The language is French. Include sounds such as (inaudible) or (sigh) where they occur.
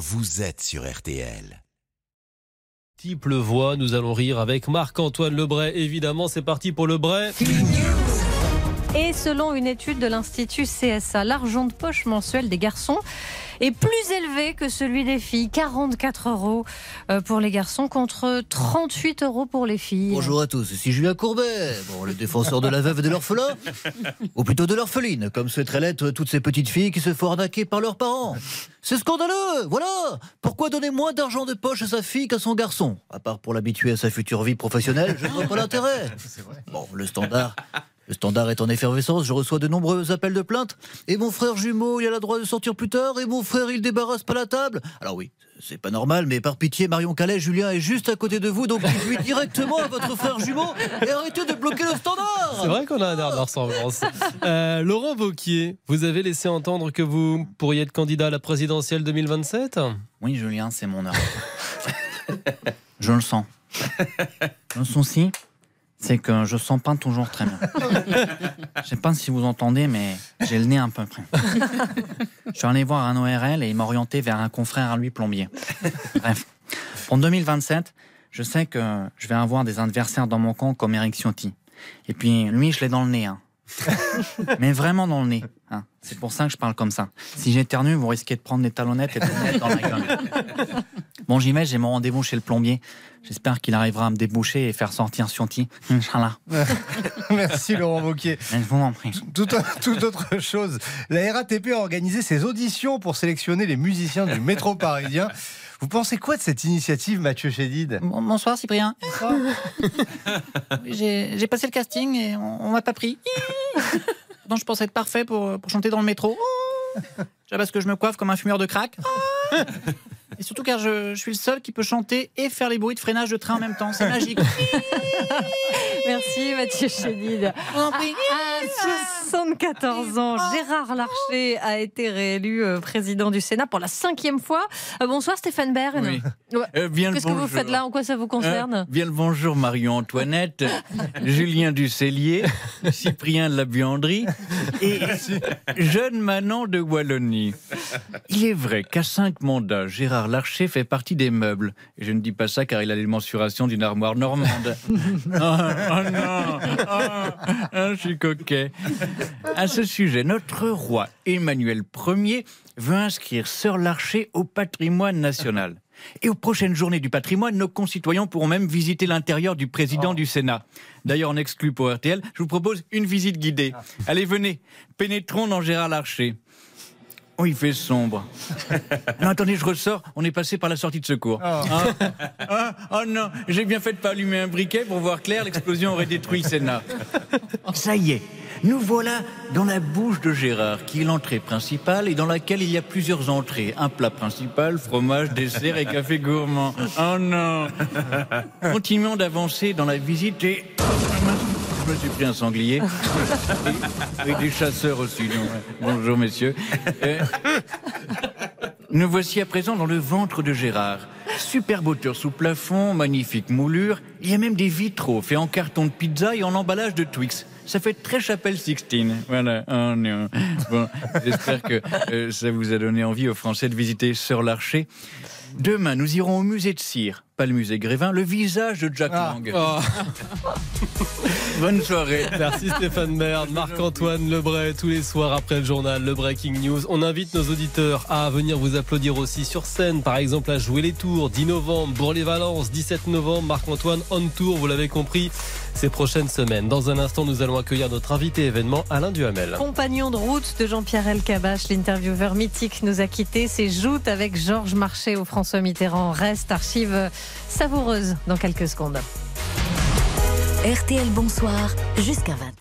vous êtes sur RTL. Type voix, nous allons rire avec Marc-Antoine Lebray. Évidemment, c'est parti pour Lebray. Et selon une étude de l'Institut CSA, l'argent de poche mensuel des garçons est plus élevé que celui des filles. 44 euros euh, pour les garçons contre 38 euros pour les filles. Bonjour à tous, ici Julien Courbet, bon, le défenseur de la veuve et de l'orphelin, ou plutôt de l'orpheline, comme souhaiteraient l'être toutes ces petites filles qui se font arnaquer par leurs parents. C'est scandaleux, voilà Pourquoi donner moins d'argent de poche à sa fille qu'à son garçon? À part pour l'habituer à sa future vie professionnelle, je ne vois pas l'intérêt. (laughs) Bon, le standard, le standard est en effervescence, je reçois de nombreux appels de plainte. Et mon frère jumeau, il a le droit de sortir plus tard, et mon frère, il débarrasse pas la table. Alors oui, c'est pas normal, mais par pitié, Marion Calais, Julien est juste à côté de vous, donc dites-lui (laughs) directement à votre frère jumeau et arrêtez de bloquer le standard C'est vrai qu'on a un air de ressemblance. Euh, Laurent Vauquier, vous avez laissé entendre que vous pourriez être candidat à la présidentielle 2027 Oui, Julien, c'est mon heure. je le sens. Le souci, c'est que je sens pas toujours très bien. (laughs) Je sais pas si vous entendez, mais j'ai le nez un peu près. Je suis allé voir un ORL et il m'a orienté vers un confrère à lui plombier. Bref, pour 2027, je sais que je vais avoir des adversaires dans mon camp comme Eric Ciotti. Et puis lui, je l'ai dans le nez. hein. (laughs) Mais vraiment dans le nez. hein. C'est pour ça que je parle comme ça. Si j'éternue, vous risquez de prendre des talonnettes et de me mettre dans la gueule. Bon, j'y vais, j'ai mon rendez-vous chez le plombier. J'espère qu'il arrivera à me déboucher et faire sortir Ciotti. Inch'Allah. (laughs) Merci Laurent Wauquiez. Je vous en prie. Tout, tout autre chose. La RATP a organisé ses auditions pour sélectionner les musiciens du métro parisien. Vous pensez quoi de cette initiative, Mathieu Chédid? Bon- bonsoir Cyprien. (laughs) J'ai j'ai passé le casting et on, on m'a pas pris. (laughs) Donc je pensais être parfait pour, pour chanter dans le métro. Déjà parce que je me coiffe comme un fumeur de crack. Et surtout car je, je suis le seul qui peut chanter et faire les bruits de freinage de train en même temps. C'est (laughs) magique. (laughs) Merci Mathieu Chédid. À 74 ans, Gérard Larcher a été réélu euh, président du Sénat pour la cinquième fois. Euh, bonsoir Stéphane Bern. Oui. Ouais. Euh, bien le Qu'est-ce que vous faites là? En quoi ça vous concerne? bien le bonjour Marie-Antoinette, (laughs) Julien Ducellier, Cyprien de la Buanderie et jeune Manon de Wallonie. Il est vrai qu'à cinq mandats, Gérard Larcher fait partie des meubles. Et je ne dis pas ça car il a les mensurations d'une armoire normande. (laughs) Oh, oh non, oh, oh, je suis coquet. À ce sujet, notre roi Emmanuel Ier veut inscrire Sœur Larcher au patrimoine national. Et aux prochaines journées du patrimoine, nos concitoyens pourront même visiter l'intérieur du président du Sénat. D'ailleurs, en exclu pour RTL, je vous propose une visite guidée. Allez, venez, pénétrons dans Gérard Larcher. Oh, il fait sombre. (laughs) Non, attendez, je ressors. On est passé par la sortie de secours. Ah, ah, oh non, j'ai bien fait de pas allumer un briquet pour voir clair. L'explosion aurait détruit le Sénat. (laughs) Ça y est, nous voilà dans la bouche de Gérard, qui est l'entrée principale et dans laquelle il y a plusieurs entrées. Un plat principal, fromage, dessert et café gourmand. Oh non (laughs) Continuons d'avancer dans la visite et... Je me suis pris un sanglier. Et, (laughs) et des chasseurs aussi. non. Bonjour messieurs. Euh, nous voici à présent dans le ventre de Gérard. Superbe hauteur sous plafond, magnifique moulure. Il y a même des vitraux faits en carton de pizza et en emballage de Twix. Ça fait très chapelle Sixtine. Voilà. Oh non. Bon, j'espère que euh, ça vous a donné envie aux Français de visiter Sœur Larcher. Demain, nous irons au musée de cire, pas le musée Grévin, le visage de Jack Lang. Oh, (laughs) Bonne soirée. Merci Stéphane Bern, Marc-Antoine Lebray, tous les soirs après le journal, le Breaking News. On invite nos auditeurs à venir vous applaudir aussi sur scène, par exemple à jouer les tours, 10 novembre, Bourg-les-Valences, 17 novembre, Marc-Antoine on tour, vous l'avez compris, ces prochaines semaines. Dans un instant, nous allons accueillir notre invité événement, Alain Duhamel. Compagnon de route de Jean-Pierre Elkabach, l'intervieweur mythique nous a quittés. C'est Joute avec Georges Marché au François Mitterrand. Reste archive savoureuse dans quelques secondes. RTL Bonsoir jusqu'à 20h.